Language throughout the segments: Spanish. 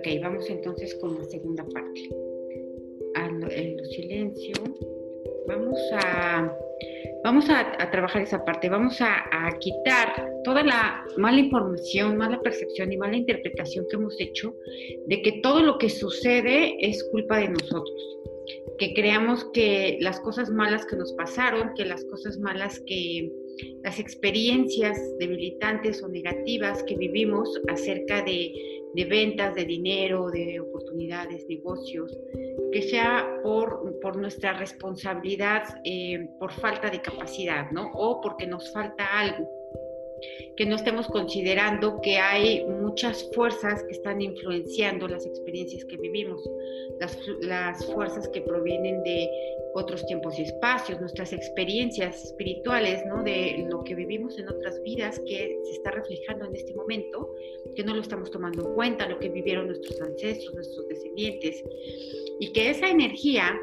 Ok, vamos entonces con la segunda parte. el silencio. Vamos a, vamos a, trabajar esa parte. Vamos a, a, quitar toda la mala información, mala percepción y mala interpretación que hemos hecho de que todo lo que sucede es culpa de nosotros. Que creamos que las cosas malas que nos pasaron, que las cosas malas que, las experiencias debilitantes o negativas que vivimos acerca de, ventas, de dinero, de oportunidades, negocios, que sea por, por nuestra responsabilidad, eh, por falta de capacidad, ¿no? O porque nos falta algo que no estemos considerando que hay muchas fuerzas que están influenciando las experiencias que vivimos, las, fuerzas que provienen de otros tiempos y espacios, nuestras experiencias espirituales, ¿no? de lo que vivimos en otras vidas que se está reflejando en este momento, que no lo estamos tomando en cuenta, lo que vivieron nuestros ancestros, nuestros descendientes, y que esa energía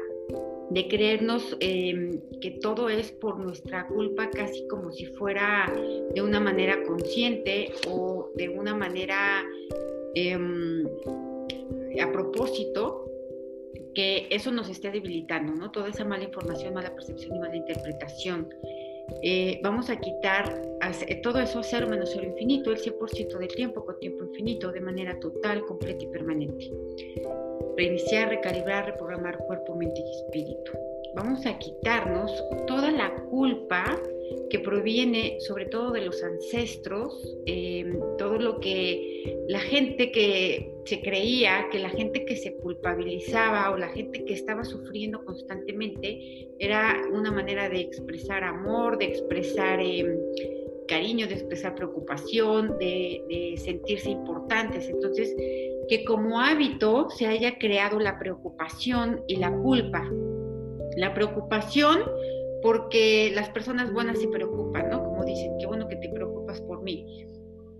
de creernos em, que todo es por nuestra culpa, casi como si fuera de una manera consciente o de una manera em, a propósito, que eso nos esté debilitando, ¿no? Toda esa mala información, mala percepción y mala interpretación. Eh, vamos a quitar todo eso a cero menos cero infinito, el 100% del tiempo con tiempo infinito, de manera total, completa y permanente reiniciar, recalibrar, reprogramar cuerpo, mente y espíritu. Vamos a quitarnos toda la culpa que proviene sobre todo de los ancestros, em, todo lo que la gente que se creía, que la gente que se culpabilizaba o la gente que estaba sufriendo constantemente era una manera de expresar amor, de expresar em, cariño, de expresar preocupación, de, sentirse importantes. Entonces, que como hábito se haya creado la preocupación y la culpa. La preocupación porque las personas buenas se preocupan, ¿no? Como dicen, qué bueno que te preocupas por mí.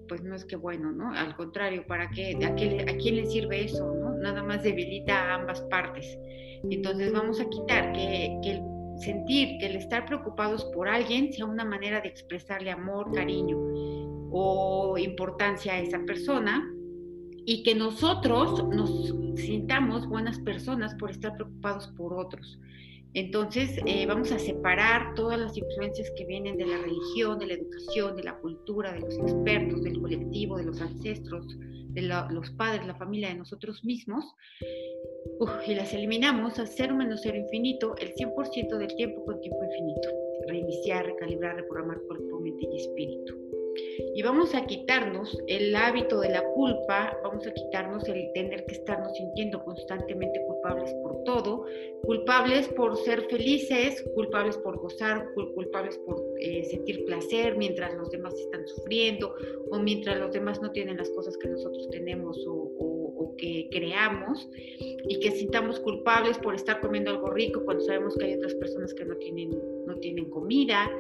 Pues no es que bueno, ¿no? Al contrario, ¿para qué? ¿A, a quién le sirve eso. Nada más debilita a ambas partes. Entonces vamos a quitar que, que el sentir, que el estar preocupados por alguien sea una manera de expresarle amor, cariño o importancia a esa persona y que nosotros nos sintamos buenas personas por estar preocupados por otros. Entonces, eh, vamos a separar todas las influencias que vienen de la religión, de la educación, de la cultura, de los expertos, del colectivo, de los ancestros, de los padres, la familia, de nosotros mismos, y las eliminamos a cero menos cero infinito el 100% del tiempo con tiempo infinito. Reiniciar, recalibrar, reprogramar cuerpo, mente y espíritu y vamos a quitarnos el hábito de la culpa, vamos a quitarnos el tener que estarnos sintiendo constantemente culpables por todo, culpables por ser felices, culpables por gozar, culpables por eh, sentir placer mientras los demás están sufriendo o mientras los demás no tienen las cosas que nosotros tenemos o, o que creamos y que sintamos culpables por estar comiendo algo rico cuando sabemos que hay otras personas que no tienen, no tienen comida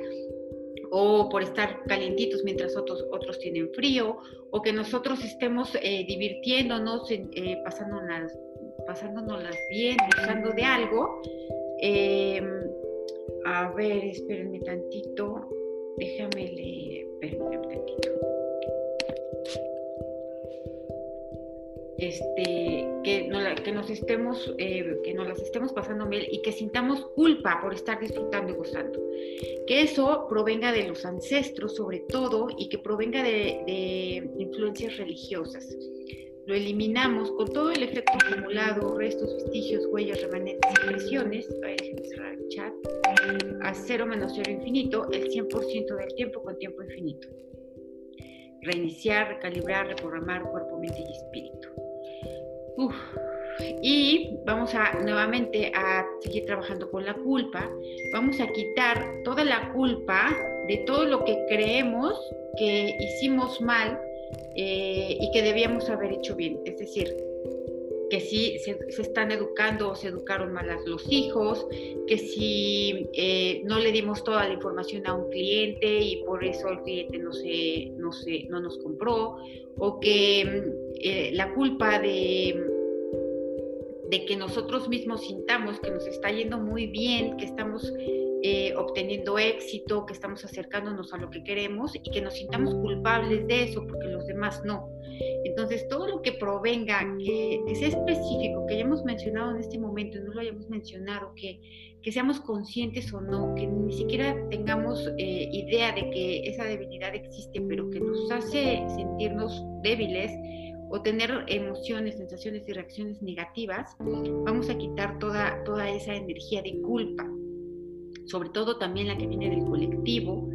o por estar calientitos mientras otros, otros tienen frío, o que nosotros estemos eh, divirtiéndonos, eh, pasándonos, pasándonos bien, usando de algo. Em, a ver, espérenme tantito, déjame leer, tantito. Este, que, que nos estemos, eh, que nos las estemos pasando bien y que sintamos culpa por estar disfrutando y gozando. Que eso provenga de los ancestros sobre todo y que provenga de, influencias religiosas. Lo eliminamos con todo el efecto acumulado, restos, vestigios, huellas, remanentes, impresiones, el chat, a cero menos cero infinito, el 100% del tiempo con tiempo infinito. Reiniciar, recalibrar, reprogramar cuerpo, mente y espíritu. Y vamos a nuevamente a seguir trabajando con la culpa. Vamos a quitar toda la culpa de todo lo que creemos que hicimos mal eh, y que debíamos haber hecho bien. Es decir, que si se, están educando o se educaron mal los hijos, que si eh, no le dimos toda la información a un cliente y por eso el cliente no, se, no, se, no nos compró, o que eh, la culpa de, de que nosotros mismos sintamos que nos está yendo muy bien, que estamos eh, obteniendo éxito, que estamos acercándonos a lo que queremos y que nos sintamos culpables de eso porque los demás no. Entonces, todo lo que provenga, que, sea específico, que hayamos mencionado en este momento y no lo hayamos mencionado, que, que seamos conscientes o no, que ni siquiera tengamos eh, idea de que esa debilidad existe, pero que nos hace sentirnos débiles o tener emociones, sensaciones y reacciones negativas, vamos a quitar toda, toda esa energía de culpa sobre todo también la que viene del colectivo,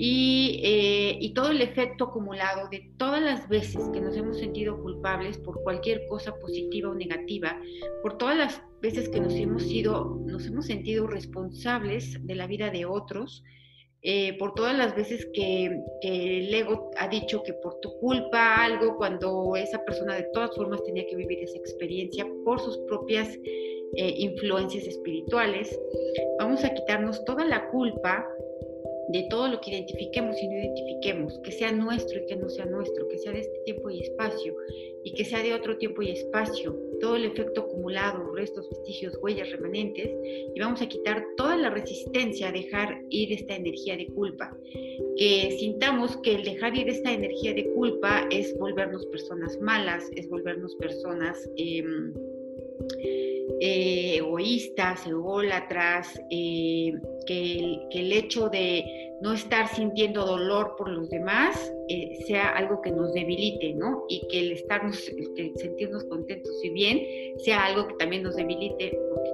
eh, y, todo el efecto acumulado de todas las veces que nos hemos sentido culpables por cualquier cosa positiva o negativa, por todas las veces que nos hemos, sido, nos hemos sentido responsables de la vida de otros, eh, por todas las veces que, que, el ego ha dicho que por tu culpa algo, cuando esa persona de todas formas tenía que vivir esa experiencia por sus propias eh, influencias espirituales. Vamos a quitarnos toda la culpa de todo lo que identifiquemos y no identifiquemos, que sea nuestro y que no sea nuestro, que sea de este tiempo y espacio y que sea de otro tiempo y espacio, todo el efecto acumulado, restos, vestigios, huellas, remanentes, y vamos a quitar toda la resistencia a dejar ir esta energía de culpa. Que sintamos que el dejar ir esta energía de culpa es volvernos personas malas, es volvernos personas... Em, eh, egoístas, ególatras, eh, que, el, hecho de no estar sintiendo dolor por los demás eh, sea algo que nos debilite, ¿no? Y que el estarnos, el sentirnos contentos y bien sea algo que también nos debilite porque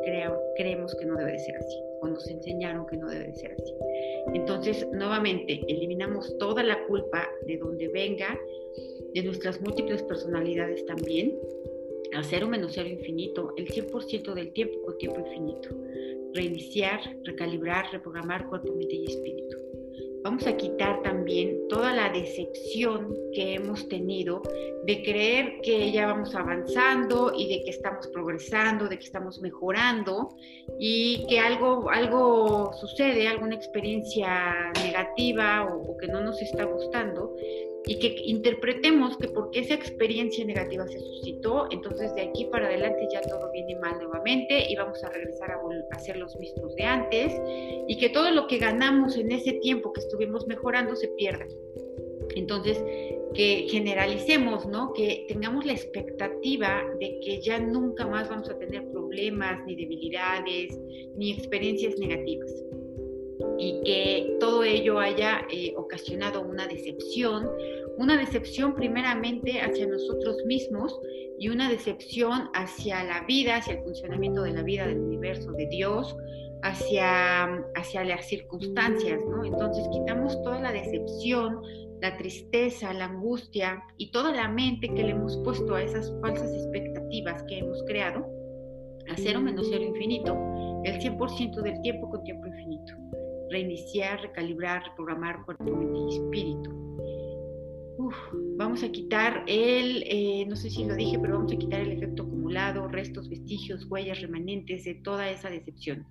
creemos que no debe de ser así, o nos enseñaron que no debe de ser así. Entonces, nuevamente, eliminamos toda la culpa de donde venga, de nuestras múltiples personalidades también, a cero menos cero infinito, el 100% del tiempo con tiempo infinito. Reiniciar, recalibrar, reprogramar cuerpo, mente y espíritu. Vamos a quitar también toda la decepción que hemos tenido de creer que ya vamos avanzando y de que estamos progresando, de que estamos mejorando y que algo, algo sucede, alguna experiencia negativa o, o que no nos está gustando y que interpretemos que porque esa experiencia negativa se suscitó, entonces de aquí para adelante ya todo viene mal nuevamente y vamos a regresar a, a ser los mismos de antes y que todo lo que ganamos en ese tiempo que estuvimos mejorando se pierda. Entonces, que generalicemos, ¿no? Que tengamos la expectativa de que ya nunca más vamos a tener problemas, ni debilidades, ni experiencias negativas y que todo ello haya eh, ocasionado una decepción, una decepción primeramente hacia nosotros mismos y una decepción hacia la vida, hacia el funcionamiento de la vida, del universo, de Dios, hacia, hacia las circunstancias. Entonces quitamos toda la decepción, la tristeza, la angustia y toda la mente que le hemos puesto a esas falsas expectativas que hemos creado, a cero menos cero infinito, el 100% del tiempo con tiempo infinito reiniciar, recalibrar, reprogramar cuerpo, mente y espíritu. vamos a quitar el, eh, no sé si lo dije, pero vamos a quitar el efecto acumulado, restos, vestigios, huellas, remanentes de toda esa decepción.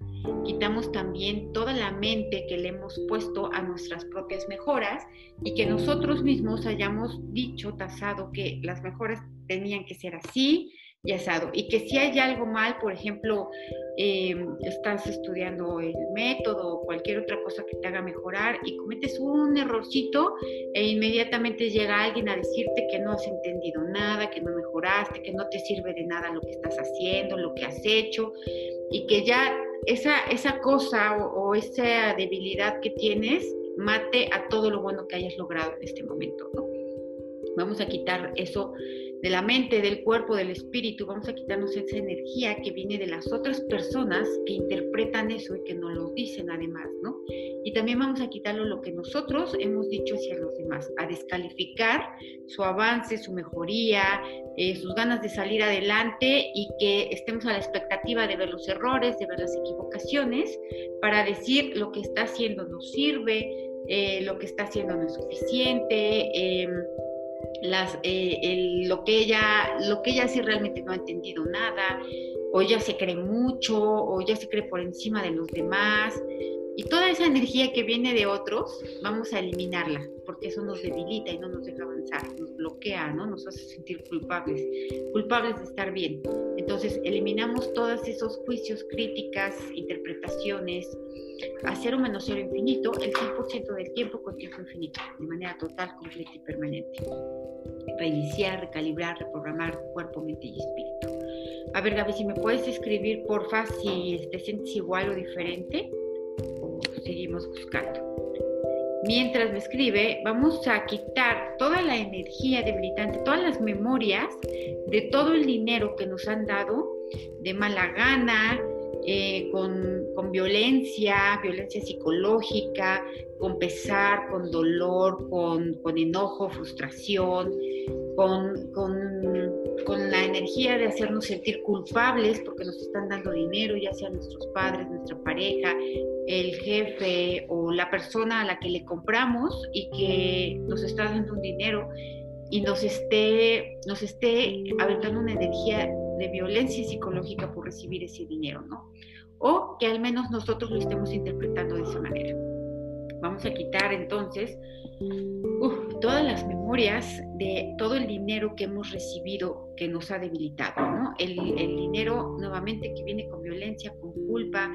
Quitamos también toda la mente que le hemos puesto a nuestras propias mejoras y que nosotros mismos hayamos dicho, tasado, que las mejoras tenían que ser así, y asado. Y que si hay algo mal, por ejemplo, em, estás estudiando el método o cualquier otra cosa que te haga mejorar y cometes un errorcito e inmediatamente llega alguien a decirte que no has entendido nada, que no mejoraste, que no te sirve de nada lo que estás haciendo, lo que has hecho y que ya esa, esa cosa o, o esa debilidad que tienes mate a todo lo bueno que hayas logrado en este momento, ¿no? Vamos a quitar eso de la mente, del cuerpo, del espíritu, vamos a quitarnos esa energía que viene de las otras personas que interpretan eso y que nos lo dicen además, ¿no? Y también vamos a quitarlo lo que nosotros hemos dicho hacia los demás, a descalificar su avance, su mejoría, eh, sus ganas de salir adelante y que estemos a la expectativa de ver los errores, de ver las equivocaciones, para decir lo que está haciendo no sirve, eh, lo que está haciendo no es suficiente. Eh, las, eh, lo, que ella, lo que ella sí realmente no ha entendido nada, o ella se cree mucho, o ella se cree por encima de los demás. Y toda esa energía que viene de otros, vamos a eliminarla, porque eso nos debilita y no nos deja avanzar, nos bloquea, ¿no? Nos hace sentir culpables, culpables de estar bien. Entonces, eliminamos todos esos juicios, críticas, interpretaciones, a cero menos cero infinito, el 100% del tiempo con tiempo infinito, de manera total, completa y permanente. Reiniciar, recalibrar, reprogramar cuerpo, mente y espíritu. A ver, Gaby, si me puedes escribir, porfa, si te sientes igual o diferente seguimos buscando. Mientras me escribe, vamos a quitar toda la energía debilitante, todas las memorias de todo el dinero que nos han dado de mala gana, eh, con, con, violencia, violencia psicológica, con pesar, con dolor, con, con enojo, frustración, con, con, energía de hacernos sentir culpables porque nos están dando dinero, ya sean nuestros padres, nuestra pareja, el jefe o la persona a la que le compramos y que nos está dando un dinero y nos esté, nos esté aventando una energía de violencia psicológica por recibir ese dinero, ¿no? O que al menos nosotros lo estemos interpretando de esa manera. Vamos a quitar entonces todas las memorias de todo el dinero que hemos recibido que nos ha debilitado, ¿no? El, dinero nuevamente que viene con violencia, con culpa,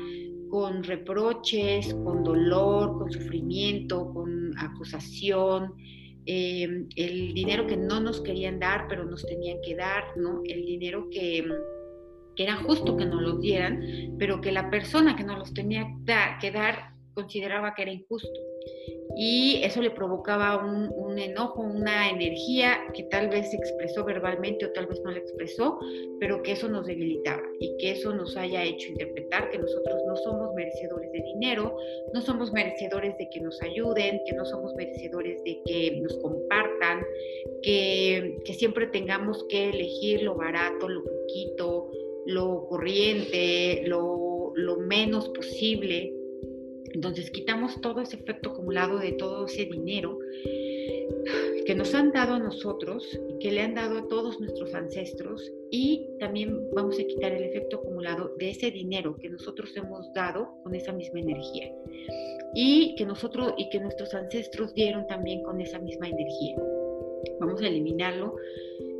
con reproches, con dolor, con sufrimiento, con acusación, em, el dinero que no nos querían dar, pero nos tenían que dar, ¿no? El dinero que, que era justo que nos los dieran, pero que la persona que nos los tenía que dar consideraba que era injusto. Y eso le provocaba un, enojo, una energía que tal vez se expresó verbalmente o tal vez no la expresó, pero que eso nos debilitaba y que eso nos haya hecho interpretar que nosotros no somos merecedores de dinero, no somos merecedores de que nos ayuden, que no somos merecedores de que nos compartan, que, siempre tengamos que elegir lo barato, lo poquito, lo corriente, lo menos posible entonces quitamos todo ese efecto acumulado de todo ese dinero que nos han dado a nosotros que le han dado a todos nuestros ancestros y también vamos a quitar el efecto acumulado de ese dinero que nosotros hemos dado con esa misma energía y que nosotros y que nuestros ancestros dieron también con esa misma energía. Vamos a eliminarlo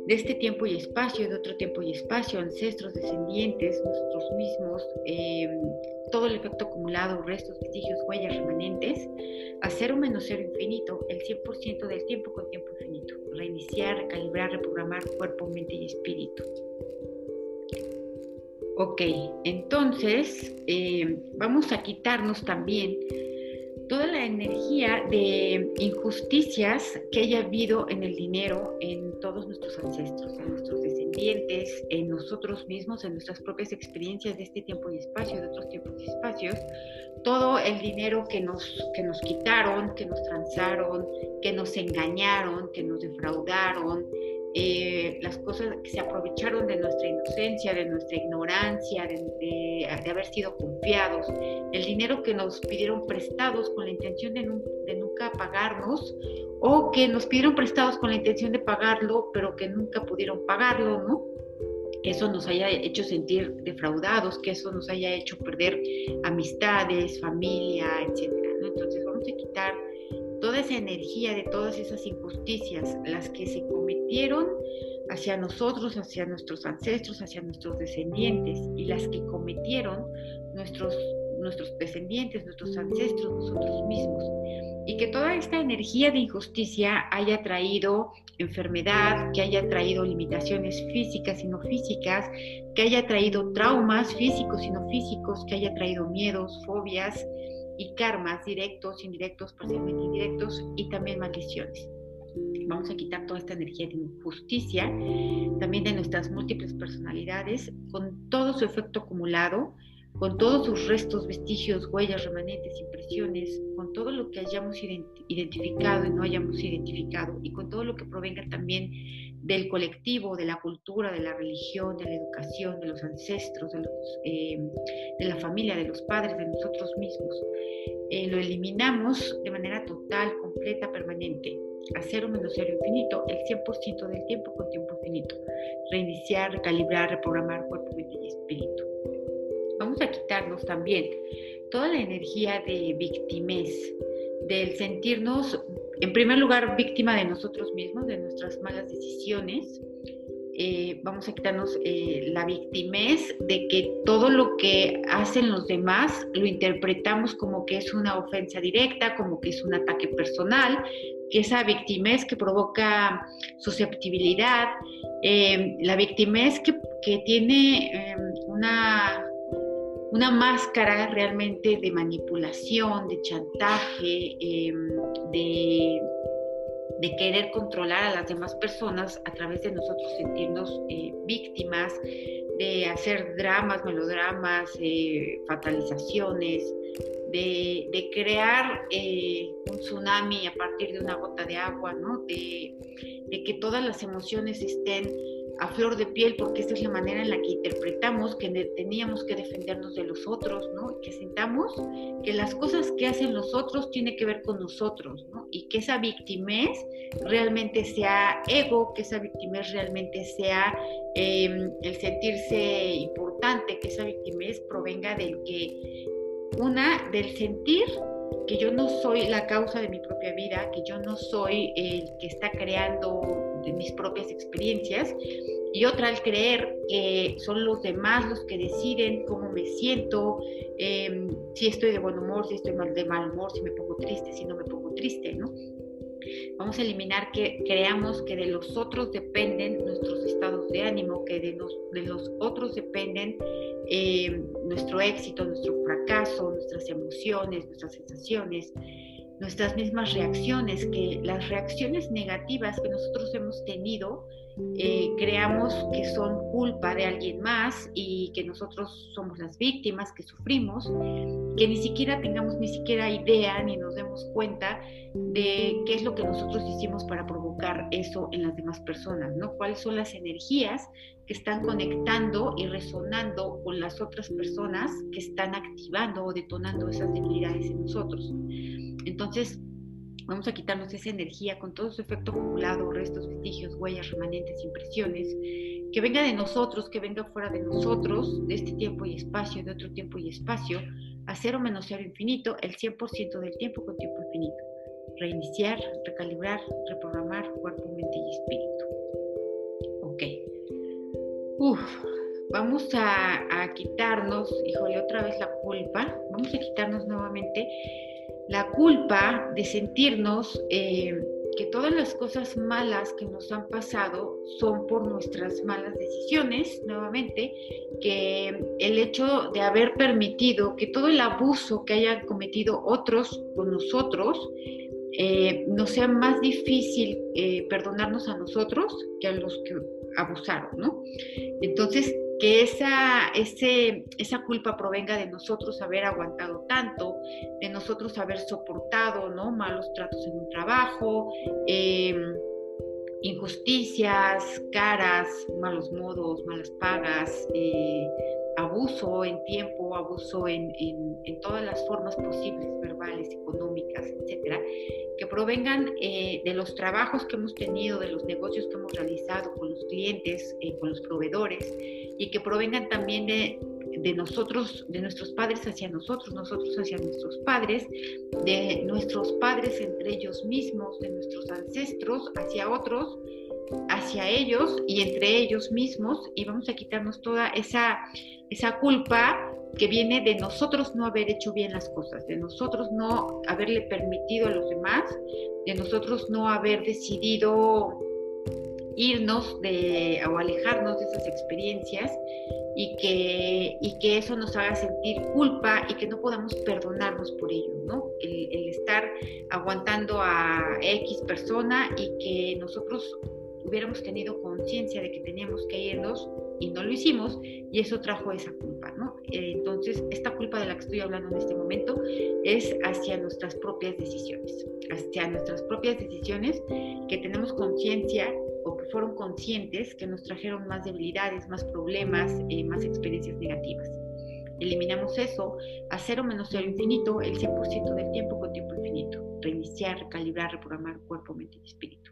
de este tiempo y espacio, de otro tiempo y espacio, ancestros, descendientes, nosotros mismos, eh, todo el efecto acumulado, restos, vestigios, huellas, remanentes, a cero menos cero infinito, el 100% del tiempo con tiempo infinito. Reiniciar, recalibrar, reprogramar cuerpo, mente y espíritu. Ok, entonces eh, vamos a quitarnos también toda la energía de injusticias que haya habido en el dinero en todos nuestros ancestros, en nuestros descendientes, en nosotros mismos, en nuestras propias experiencias de este tiempo y espacio, de otros tiempos y espacios, todo el dinero que nos, que nos quitaron, que nos transaron, que nos engañaron, que nos defraudaron, eh, las cosas que se aprovecharon de nuestra inocencia, de nuestra ignorancia, de, haber sido confiados, el dinero que nos pidieron prestados con la intención de, nunca pagarnos o que nos pidieron prestados con la intención de pagarlo, pero que nunca pudieron pagarlo. Que eso nos haya hecho sentir defraudados, que eso nos haya hecho perder amistades, familia, etcétera, ¿no? Entonces vamos a quitar toda esa energía de todas esas injusticias, las que se hacia nosotros, hacia nuestros ancestros, hacia nuestros descendientes, y las que cometieron nuestros, nuestros descendientes, nuestros ancestros, nosotros mismos. Y que toda esta energía de injusticia haya traído enfermedad, que haya traído limitaciones físicas y no físicas, que haya traído traumas físicos y no físicos, que haya traído miedos, fobias, y karmas directos, indirectos, parcialmente indirectos y también maldiciones. Vamos a quitar toda esta energía de injusticia, también de nuestras múltiples personalidades, con todo su efecto acumulado, con todos sus restos, vestigios, huellas, remanentes, impresiones, con todo lo que hayamos identificado y no hayamos identificado, y con todo lo que provenga también del colectivo, de la cultura, de la religión, de la educación, de los ancestros, de, eh, de la familia, de los padres, de nosotros mismos. Eh, lo eliminamos de manera total, completa, permanente, a cero menos cero infinito, el 100% del tiempo con tiempo infinito. Reiniciar, recalibrar, reprogramar cuerpo, mente y espíritu. Vamos a quitarnos también toda la energía de victimez, del sentirnos, en primer lugar, víctima de nosotros mismos, de nuestras malas decisiones. Eh, vamos a quitarnos eh, la victimez de que todo lo que hacen los demás lo interpretamos como que es una ofensa directa, como que es un ataque personal, que esa victimez que provoca susceptibilidad, eh, la victimez que, que tiene una una máscara realmente de manipulación, de chantaje, em, de, querer controlar a las demás personas a través de nosotros sentirnos eh, víctimas, de hacer dramas, melodramas, eh, fatalizaciones, de, crear eh, un tsunami a partir de una gota de agua, ¿no? de que todas las emociones estén a flor de piel, porque esa es la manera en la que interpretamos que teníamos que defendernos de los otros, ¿no? Que sintamos que las cosas que hacen los otros tienen que ver con nosotros, ¿no? Y que esa victimez realmente sea ego, que esa victimez realmente sea em, el sentirse importante, que esa victimez provenga del que, una, del sentir que yo no soy la causa de mi propia vida, que yo no soy el que está creando de mis propias experiencias y otra al creer que son los demás los que deciden cómo me siento, em, si estoy de buen humor, si estoy mal de mal humor, si me pongo triste, si no me pongo triste, ¿no? Vamos a eliminar que creamos que de los otros dependen nuestros estados de ánimo, que de los, de los otros dependen em, nuestro éxito, nuestro fracaso, nuestras emociones, nuestras sensaciones nuestras mismas reacciones, que las reacciones negativas que nosotros hemos tenido, eh, creamos que son culpa de alguien más y que nosotros somos las víctimas que sufrimos, que ni siquiera tengamos ni siquiera idea ni nos demos cuenta de qué es lo que nosotros hicimos para provocar eso en las demás personas, ¿no? ¿Cuáles son las energías que están conectando y resonando con las otras personas que están activando o detonando esas debilidades en nosotros? Entonces, vamos a quitarnos esa energía con todo su efecto acumulado, restos, vestigios, huellas, remanentes, impresiones, que venga de nosotros, que venga fuera de nosotros, de este tiempo y espacio, de otro tiempo y espacio, a cero menos cero infinito, el 100% del tiempo con tiempo infinito. Reiniciar, recalibrar, reprogramar cuerpo, mente y espíritu. Ok. Uf, vamos a, a quitarnos, híjole, otra vez la culpa. Vamos a quitarnos nuevamente la culpa de sentirnos eh, que todas las cosas malas que nos han pasado son por nuestras malas decisiones, nuevamente, que el hecho de haber permitido que todo el abuso que hayan cometido otros con nosotros, eh, nos sea más difícil eh, perdonarnos a nosotros que a los que abusaron, ¿no? Entonces, que esa, esa culpa provenga de nosotros haber aguantado tanto, de nosotros haber soportado ¿no? malos tratos en un trabajo, em, injusticias, caras, malos modos, malas pagas, eh, abuso en tiempo, abuso en, en, todas las formas posibles, verbales, económicas, etcétera, que provengan eh, de los trabajos que hemos tenido, de los negocios que hemos realizado con los clientes, eh, con los proveedores, y que provengan también de, de nosotros, de nuestros padres hacia nosotros, nosotros hacia nuestros padres, de nuestros padres entre ellos mismos, de nuestros ancestros hacia otros, hacia ellos y entre ellos mismos, y vamos a quitarnos toda esa, esa culpa que viene de nosotros no haber hecho bien las cosas, de nosotros no haberle permitido a los demás, de nosotros no haber decidido irnos de, o alejarnos de esas experiencias y que, y que eso nos haga sentir culpa y que no podamos perdonarnos por ello, ¿no? El, el estar aguantando a X persona y que nosotros hubiéramos tenido conciencia de que teníamos que irnos y no lo hicimos y eso trajo esa culpa, ¿no? Eh, entonces, esta culpa de la que estoy hablando en este momento es hacia nuestras propias decisiones, hacia nuestras propias decisiones que tenemos conciencia o que fueron conscientes que nos trajeron más debilidades, más problemas, eh, más experiencias negativas. Eliminamos eso a cero menos cero infinito el 100% del tiempo con tiempo infinito. Reiniciar, recalibrar, reprogramar cuerpo, mente y espíritu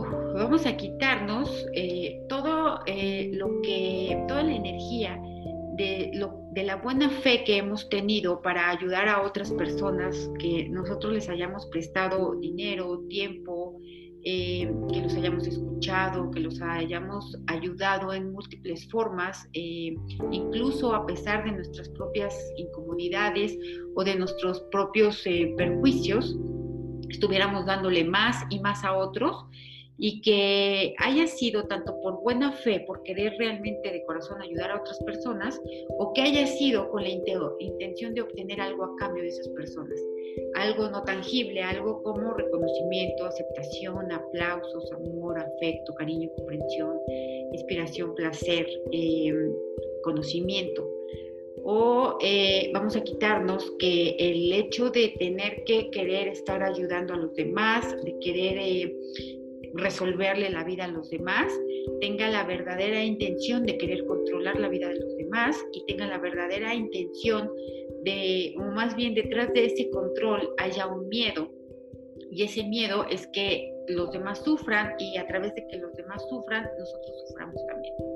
vamos a quitarnos eh, todo eh, lo que, toda la energía de lo, de la buena fe que hemos tenido para ayudar a otras personas, que nosotros les hayamos prestado dinero, tiempo, eh, que los hayamos escuchado, que los hayamos ayudado en múltiples formas, incluso a pesar de nuestras propias incomodidades o de nuestros propios perjuicios, estuviéramos dándole más y más a otros y que haya sido tanto por buena fe, por querer realmente de corazón ayudar a otras personas, o que haya sido con la intención de obtener algo a cambio de esas personas. Algo no tangible, algo como reconocimiento, aceptación, aplausos, amor, afecto, cariño, comprensión, inspiración, placer, em, conocimiento o eh, vamos a quitarnos que el hecho de tener que querer estar ayudando a los demás, de querer eh, resolverle la vida a los demás, tenga la verdadera intención de querer controlar la vida de los demás y tenga la verdadera intención de, o más bien detrás de ese control haya un miedo. Y ese miedo es que los demás sufran y a través de que los demás sufran, nosotros suframos también.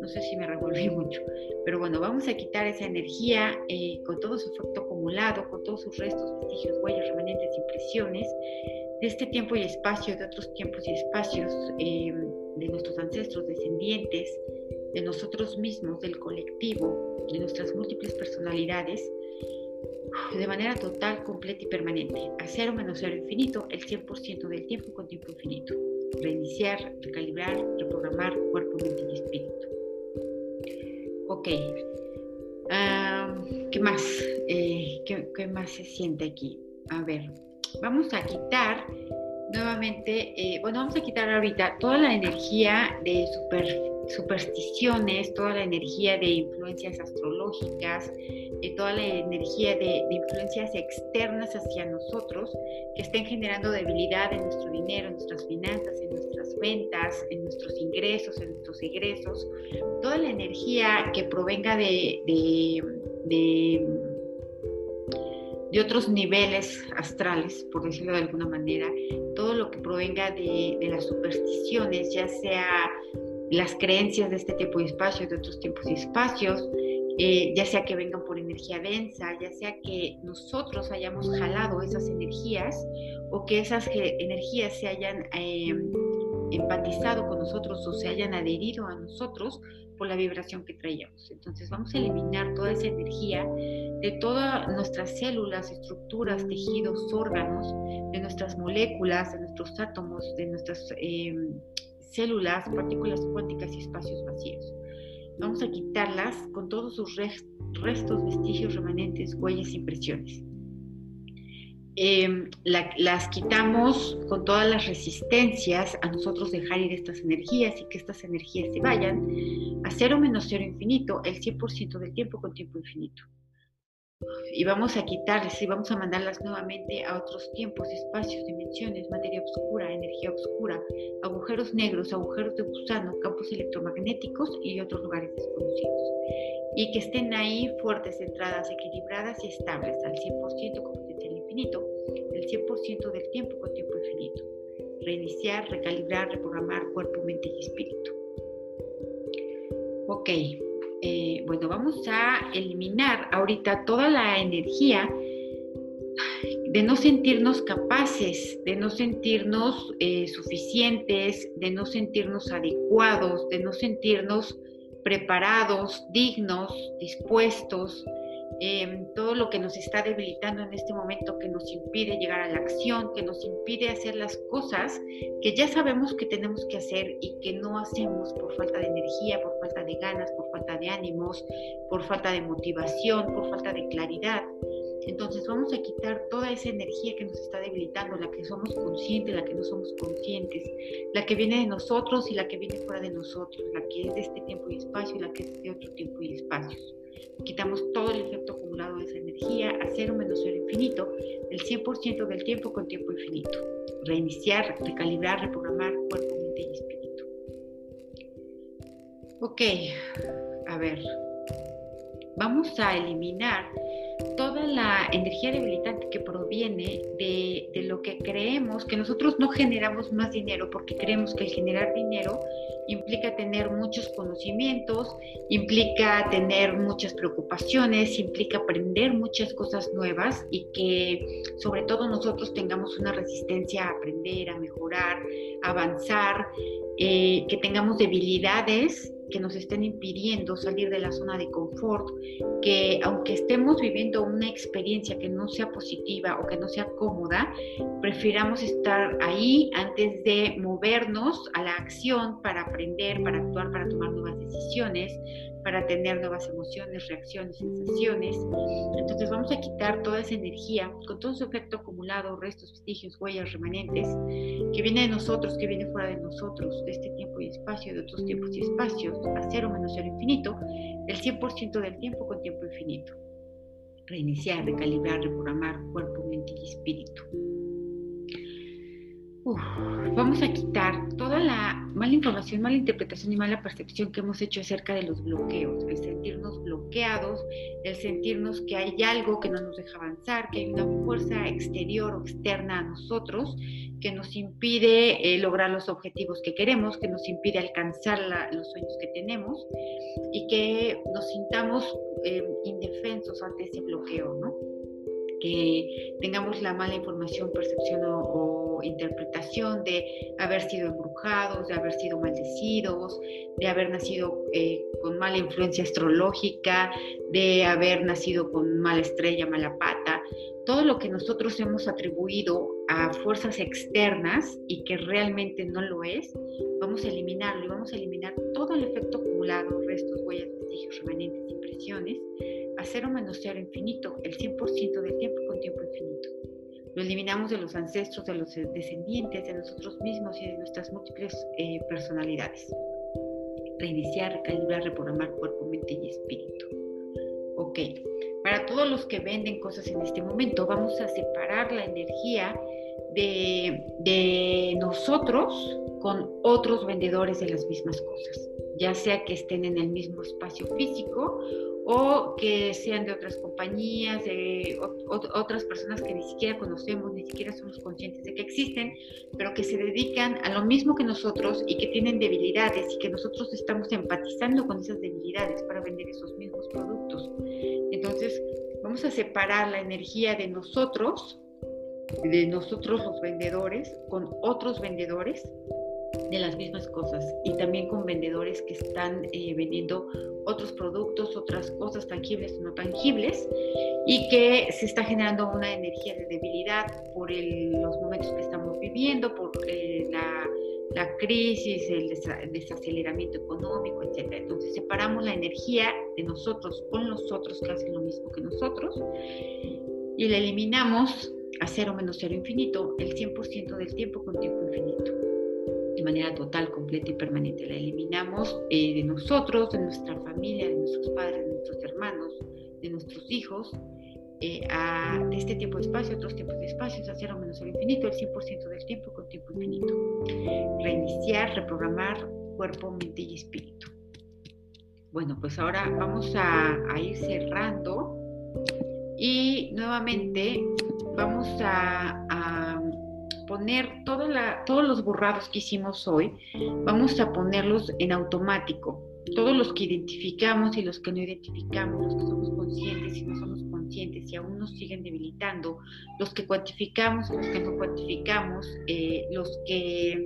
No sé si me revolví mucho, pero bueno, vamos a quitar esa energía eh, con todo su efecto acumulado, con todos sus restos, vestigios, huellas, remanentes, impresiones de este tiempo y espacio, de otros tiempos y espacios, eh, de nuestros ancestros, descendientes, de nosotros mismos, del colectivo, de nuestras múltiples personalidades, de manera total, completa y permanente, a cero menos cero infinito, el 100% del tiempo con tiempo infinito. Reiniciar, recalibrar, reprogramar cuerpo, mente y espíritu. Ok. ¿Qué más? Eh, ¿Qué más se siente aquí? A ver, vamos a quitar nuevamente, eh, bueno, vamos a quitar ahorita toda la energía de supersticiones, toda la energía de influencias astrológicas, de toda la energía de, influencias externas hacia nosotros que estén generando debilidad en nuestro dinero, en nuestras finanzas, en nuestras ventas, en nuestros ingresos, en nuestros egresos, toda la energía que provenga de de otros niveles astrales, por decirlo de alguna manera, todo lo que provenga de, las supersticiones, ya sea las creencias de este tiempo y espacio, de otros tiempos y espacios, eh, ya sea que vengan por energía densa, ya sea que nosotros hayamos jalado esas energías o que esas energías se hayan eh, empatizado con nosotros o se hayan adherido a nosotros por la vibración que traíamos. Entonces vamos a eliminar toda esa energía de todas nuestras células, estructuras, tejidos, órganos, de nuestras moléculas, de nuestros átomos, de nuestras em, células, partículas cuánticas y espacios vacíos. Vamos a quitarlas con todos sus restos, vestigios, remanentes, huellas, impresiones. Em, las quitamos con todas las resistencias a nosotros dejar ir estas energías y que estas energías se vayan a cero menos cero infinito el 100% del tiempo con tiempo infinito. Y vamos a quitarles y vamos a mandarlas nuevamente a otros tiempos, espacios, dimensiones, materia oscura, energía oscura, agujeros negros, agujeros de gusano, campos electromagnéticos y otros lugares desconocidos. Y que estén ahí fuertes, centradas, equilibradas y estables al 100% con potencial infinito el 100% del tiempo con tiempo infinito. Reiniciar, recalibrar, reprogramar cuerpo, mente y espíritu. Ok, eh, bueno, vamos a eliminar ahorita toda la energía de no sentirnos capaces, de no sentirnos eh, suficientes, de no sentirnos adecuados, de no sentirnos preparados, dignos, dispuestos, Em, todo lo que nos está debilitando en este momento, que nos impide llegar a la acción, que nos impide hacer las cosas que ya sabemos que tenemos que hacer y que no hacemos por falta de energía, por falta de ganas, por falta de ánimos, por falta de motivación, por falta de claridad. Entonces vamos a quitar toda esa energía que nos está debilitando, la que somos conscientes, la que no somos conscientes, la que viene de nosotros y la que viene fuera de nosotros, la que es de este tiempo y espacio y la que es de otro tiempo y espacios. Quitamos todo el efecto acumulado de esa energía a cero menos cero infinito, el 100% del tiempo con tiempo infinito. Reiniciar, recalibrar, reprogramar cuerpo, mente y espíritu. Ok, a ver, vamos a eliminar toda la energía debilitante que proviene de, de, lo que creemos, que nosotros no generamos más dinero porque creemos que el generar dinero implica tener muchos conocimientos, implica tener muchas preocupaciones, implica aprender muchas cosas nuevas y que sobre todo nosotros tengamos una resistencia a aprender, a mejorar, a avanzar, eh, que tengamos debilidades que nos estén impidiendo salir de la zona de confort, que aunque estemos viviendo una experiencia que no sea positiva o que no sea cómoda, prefiramos estar ahí antes de movernos a la acción para aprender, para actuar, para tomar nuevas decisiones, para tener nuevas emociones, reacciones, sensaciones. Entonces vamos a quitar toda esa energía con todo su efecto acumulado, restos, vestigios, huellas, remanentes, que viene de nosotros, que viene fuera de nosotros, de este tiempo y espacio, de otros tiempos y espacios, a cero menos cero infinito, el 100% del tiempo con tiempo infinito. Reiniciar, recalibrar, reprogramar cuerpo, mente y espíritu vamos a quitar toda la mala información, mala interpretación y mala percepción que hemos hecho acerca de los bloqueos, el sentirnos bloqueados, el sentirnos que hay algo que no nos deja avanzar, que hay una fuerza exterior o externa a nosotros que nos impide eh, lograr los objetivos que queremos, que nos impide alcanzar los sueños que tenemos y que nos sintamos eh, indefensos ante ese bloqueo, ¿no? que tengamos la mala información, percepción o interpretación de haber sido embrujados, de haber sido maldecidos, de haber nacido eh, con mala influencia astrológica, de haber nacido con mala estrella, mala pata, todo lo que nosotros hemos atribuido a fuerzas externas y que realmente no lo es, vamos a eliminarlo y vamos a eliminar todo el efecto acumulado, restos, huellas, vestigios, remanentes, impresiones, a cero menos cero infinito, el 100% del tiempo con tiempo infinito. Lo eliminamos de los ancestros, de los descendientes, de nosotros mismos y de nuestras múltiples eh, personalidades. Reiniciar, recalibrar, reprogramar cuerpo, mente y espíritu. Ok, para todos los que venden cosas en este momento, vamos a separar la energía de, de nosotros con otros vendedores de las mismas cosas, ya sea que estén en el mismo espacio físico o que sean de otras compañías, de otras personas que ni siquiera conocemos, ni siquiera somos conscientes de que existen, pero que se dedican a lo mismo que nosotros y que tienen debilidades y que nosotros estamos empatizando con esas debilidades para vender esos mismos productos. Entonces, vamos a separar la energía de nosotros, de nosotros los vendedores, con otros vendedores de las mismas cosas y también con vendedores que están eh, vendiendo otros productos, otras cosas tangibles o no tangibles y que se está generando una energía de debilidad por los momentos que estamos viviendo, por eh, la, crisis, el desaceleramiento económico, etc. Entonces separamos la energía de nosotros con los otros que hacen lo mismo que nosotros y la eliminamos a cero menos cero infinito el 100% del tiempo con tiempo infinito de manera total, completa y permanente. La eliminamos eh, de nosotros, de nuestra familia, de nuestros padres, de nuestros hermanos, de nuestros hijos, eh, a, este tiempo de espacio, otros tiempos de espacio, a cero menos el infinito, el 100% del tiempo con tiempo infinito. Reiniciar, reprogramar cuerpo, mente y espíritu. Bueno, pues ahora vamos a, ir cerrando y nuevamente vamos a poner todos los borrados que hicimos hoy, vamos a ponerlos en automático. Todos los que identificamos y los que no identificamos, los que somos conscientes y no somos conscientes y aún nos siguen debilitando, los que cuantificamos y los que no cuantificamos, eh, los que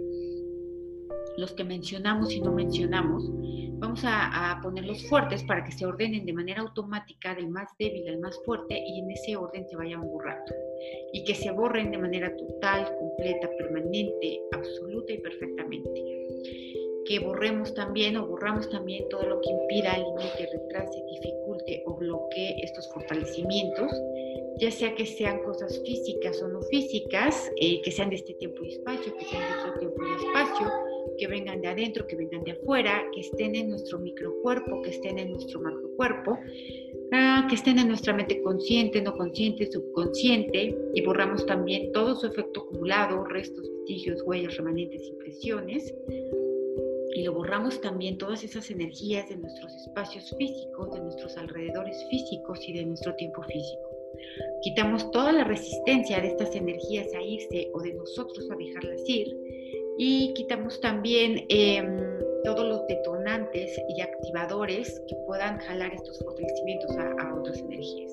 los que mencionamos y no mencionamos, vamos a, ponerlos fuertes para que se ordenen de manera automática del más débil al más fuerte y en ese orden se vayan borrando. Y que se borren de manera total, completa, permanente, absoluta y perfectamente. Que borremos también o borramos también todo lo que impida, limite, retrase, dificulte o bloquee estos fortalecimientos ya sea que sean cosas físicas o no físicas, eh, que sean de este tiempo y espacio, que sean de otro tiempo y espacio, que vengan de adentro, que vengan de afuera, que estén en nuestro microcuerpo, que estén en nuestro macrocuerpo, ah, que estén en nuestra mente consciente, no consciente, subconsciente, y borramos también todo su efecto acumulado, restos, vestigios, huellas, remanentes, impresiones. y lo borramos también todas esas energías de nuestros espacios físicos, de nuestros alrededores físicos y de nuestro tiempo físico. Quitamos toda la resistencia de estas energías a irse o de nosotros a dejarlas ir y quitamos también em, todos los detonantes y activadores que puedan jalar estos fortalecimientos a, otras energías.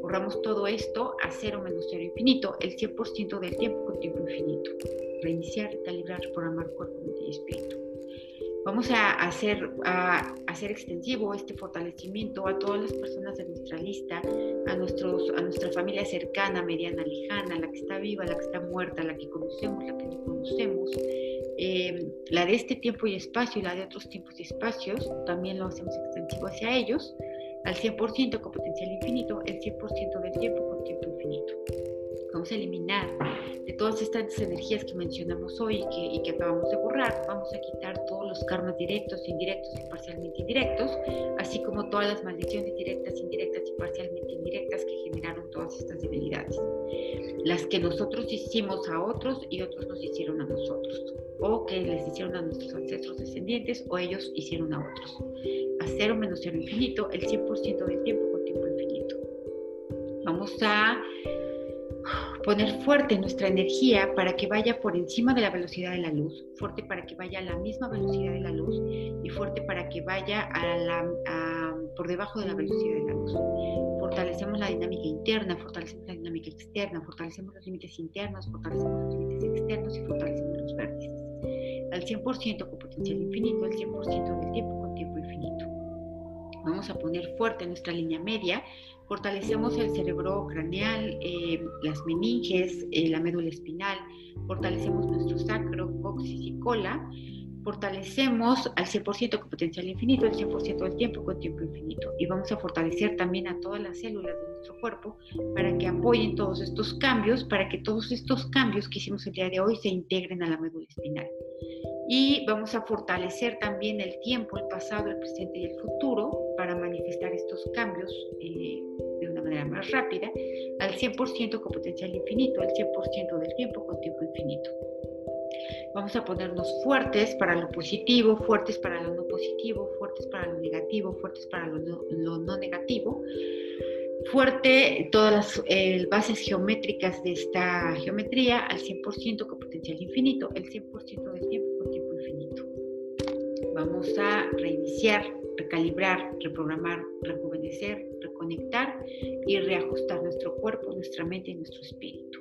Borramos todo esto a cero menos cero infinito, el 100% del tiempo con tiempo infinito. Reiniciar, recalibrar, reprogramar cuerpo, mente y espíritu. Vamos a hacer, a hacer extensivo este fortalecimiento a todas las personas de nuestra lista, a, nuestros, a nuestra familia cercana, mediana, lejana, la que está viva, la que está muerta, la que conocemos, la que no conocemos, eh, la de este tiempo y espacio y la de otros tiempos y espacios, también lo hacemos extensivo hacia ellos, al 100% con potencial infinito, el 100% del tiempo con tiempo infinito. Vamos a eliminar de todas estas energías que mencionamos hoy y que, acabamos de borrar, vamos a quitar todos los karmas directos, indirectos y parcialmente indirectos, así como todas las maldiciones directas, indirectas y parcialmente indirectas que generaron todas estas debilidades. Las que nosotros hicimos a otros y otros nos hicieron a nosotros, o que les hicieron a nuestros ancestros descendientes o ellos hicieron a otros. A cero menos cero infinito, el 100% del tiempo con tiempo infinito. Vamos a poner fuerte nuestra energía para que vaya por encima de la velocidad de la luz, fuerte para que vaya a la misma velocidad de la luz y fuerte para que vaya a la, por debajo de la velocidad de la luz. Fortalecemos la dinámica interna, fortalecemos la dinámica externa, fortalecemos los límites internos, fortalecemos los límites externos y fortalecemos los vértices. Al 100% con potencial infinito, al 100% del tiempo con tiempo infinito. Vamos a poner fuerte nuestra línea media fortalecemos el cerebro craneal, eh, las meninges, eh, la médula espinal, fortalecemos nuestro sacro, coxis y cola, fortalecemos al 100% con potencial infinito, el 100% del tiempo con tiempo infinito. Y vamos a fortalecer también a todas las células de nuestro cuerpo para que apoyen todos estos cambios, para que todos estos cambios que hicimos el día de hoy se integren a la médula espinal. Y vamos a fortalecer también el tiempo, el pasado, el presente y el futuro para manifestar estos cambios eh, de una manera más rápida, al 100% con potencial infinito, al 100% del tiempo con tiempo infinito. Vamos a ponernos fuertes para lo positivo, fuertes para lo no positivo, fuertes para lo negativo, fuertes para lo no, negativo. Fuerte todas las eh, bases geométricas de esta geometría al 100% con potencial infinito, el 100% del tiempo con tiempo infinito. Vamos a reiniciar recalibrar, reprogramar, rejuvenecer, reconectar y reajustar nuestro cuerpo, nuestra mente y nuestro espíritu.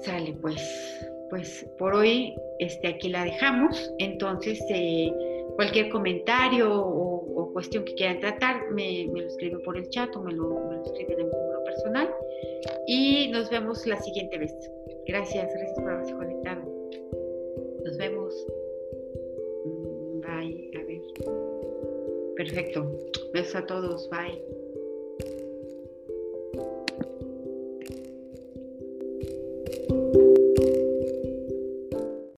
Sale pues, pues por hoy este, aquí la dejamos. Entonces, eh, cualquier comentario o, cuestión que quieran tratar, me, lo escriben por el chat o me lo, me escriben en mi número personal. Y nos vemos la siguiente vez. Gracias, gracias por haberse conectado. Nos vemos. Perfecto. Besos a todos. Bye.